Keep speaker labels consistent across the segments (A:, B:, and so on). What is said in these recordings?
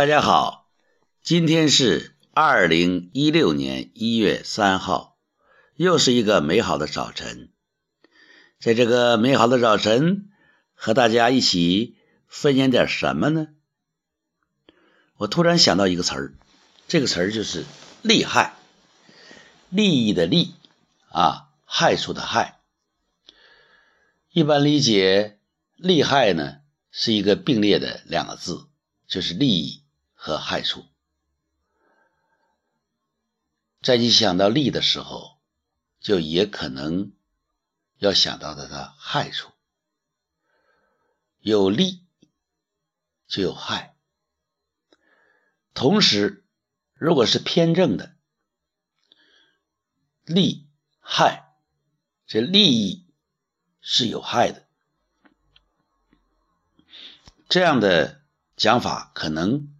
A: 大家好，今天是二零一六年一月三号，又是一个美好的早晨。在这个美好的早晨，和大家一起分享点什么呢？我突然想到一个词儿，这个词儿就是“利害”，利益的利啊，害处的害。一般理解“利害”呢，是一个并列的两个字，就是利益。和害处，在你想到利的时候，就也可能要想到它的害处。有利就有害，同时，如果是偏正的利害，这利益是有害的，这样的讲法可能。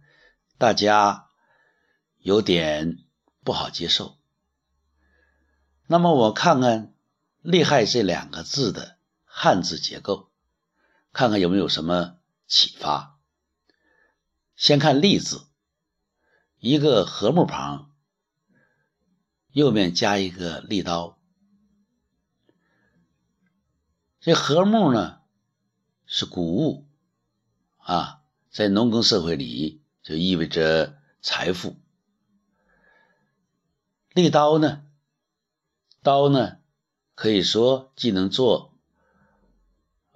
A: 大家有点不好接受。那么我看看“利害”这两个字的汉字结构，看看有没有什么启发。先看“利”字，一个禾木旁，右面加一个利刀。这禾木呢是谷物啊，在农耕社会里。就意味着财富。利刀呢？刀呢，可以说既能做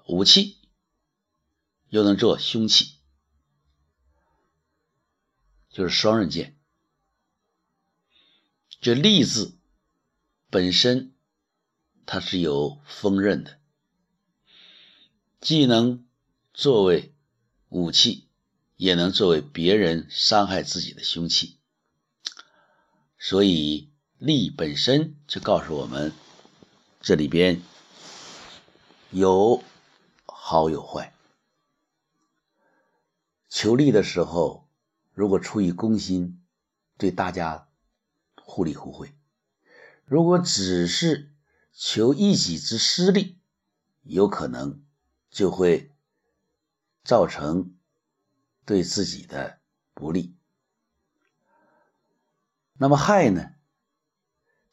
A: 武器，又能做凶器，就是双刃剑。这“利”字本身它是有锋刃的，既能作为武器。也能作为别人伤害自己的凶器，所以利本身就告诉我们，这里边有好有坏。求利的时候，如果出于公心，对大家互利互惠；如果只是求一己之私利，有可能就会造成。对自己的不利，那么害呢？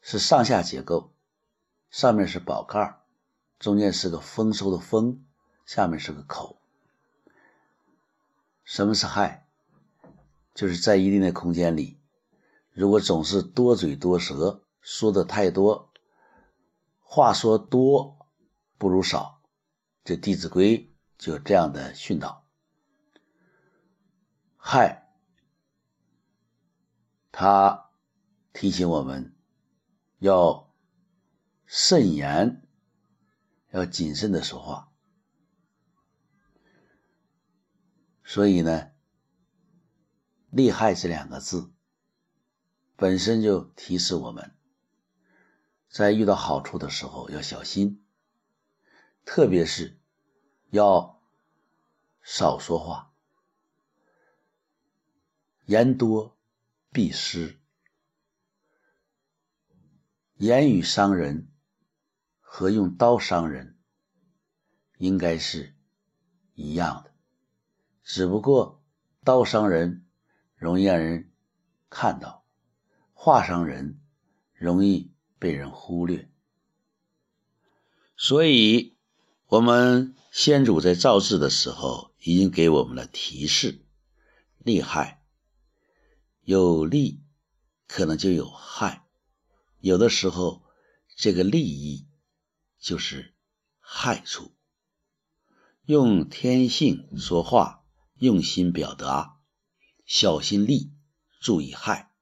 A: 是上下结构，上面是宝盖，中间是个丰收的丰，下面是个口。什么是害？就是在一定的空间里，如果总是多嘴多舌，说的太多，话说多不如少，这《弟子规》就这样的训导。害，他提醒我们要慎言，要谨慎的说话。所以呢，“利害”这两个字本身就提示我们，在遇到好处的时候要小心，特别是要少说话。言多必失，言语伤人和用刀伤人应该是一样的，只不过刀伤人容易让人看到，话伤人容易被人忽略。所以，我们先祖在造字的时候已经给我们了提示：利害。有利可能就有害，有的时候这个利益就是害处。用天性说话，用心表达，小心利，注意害。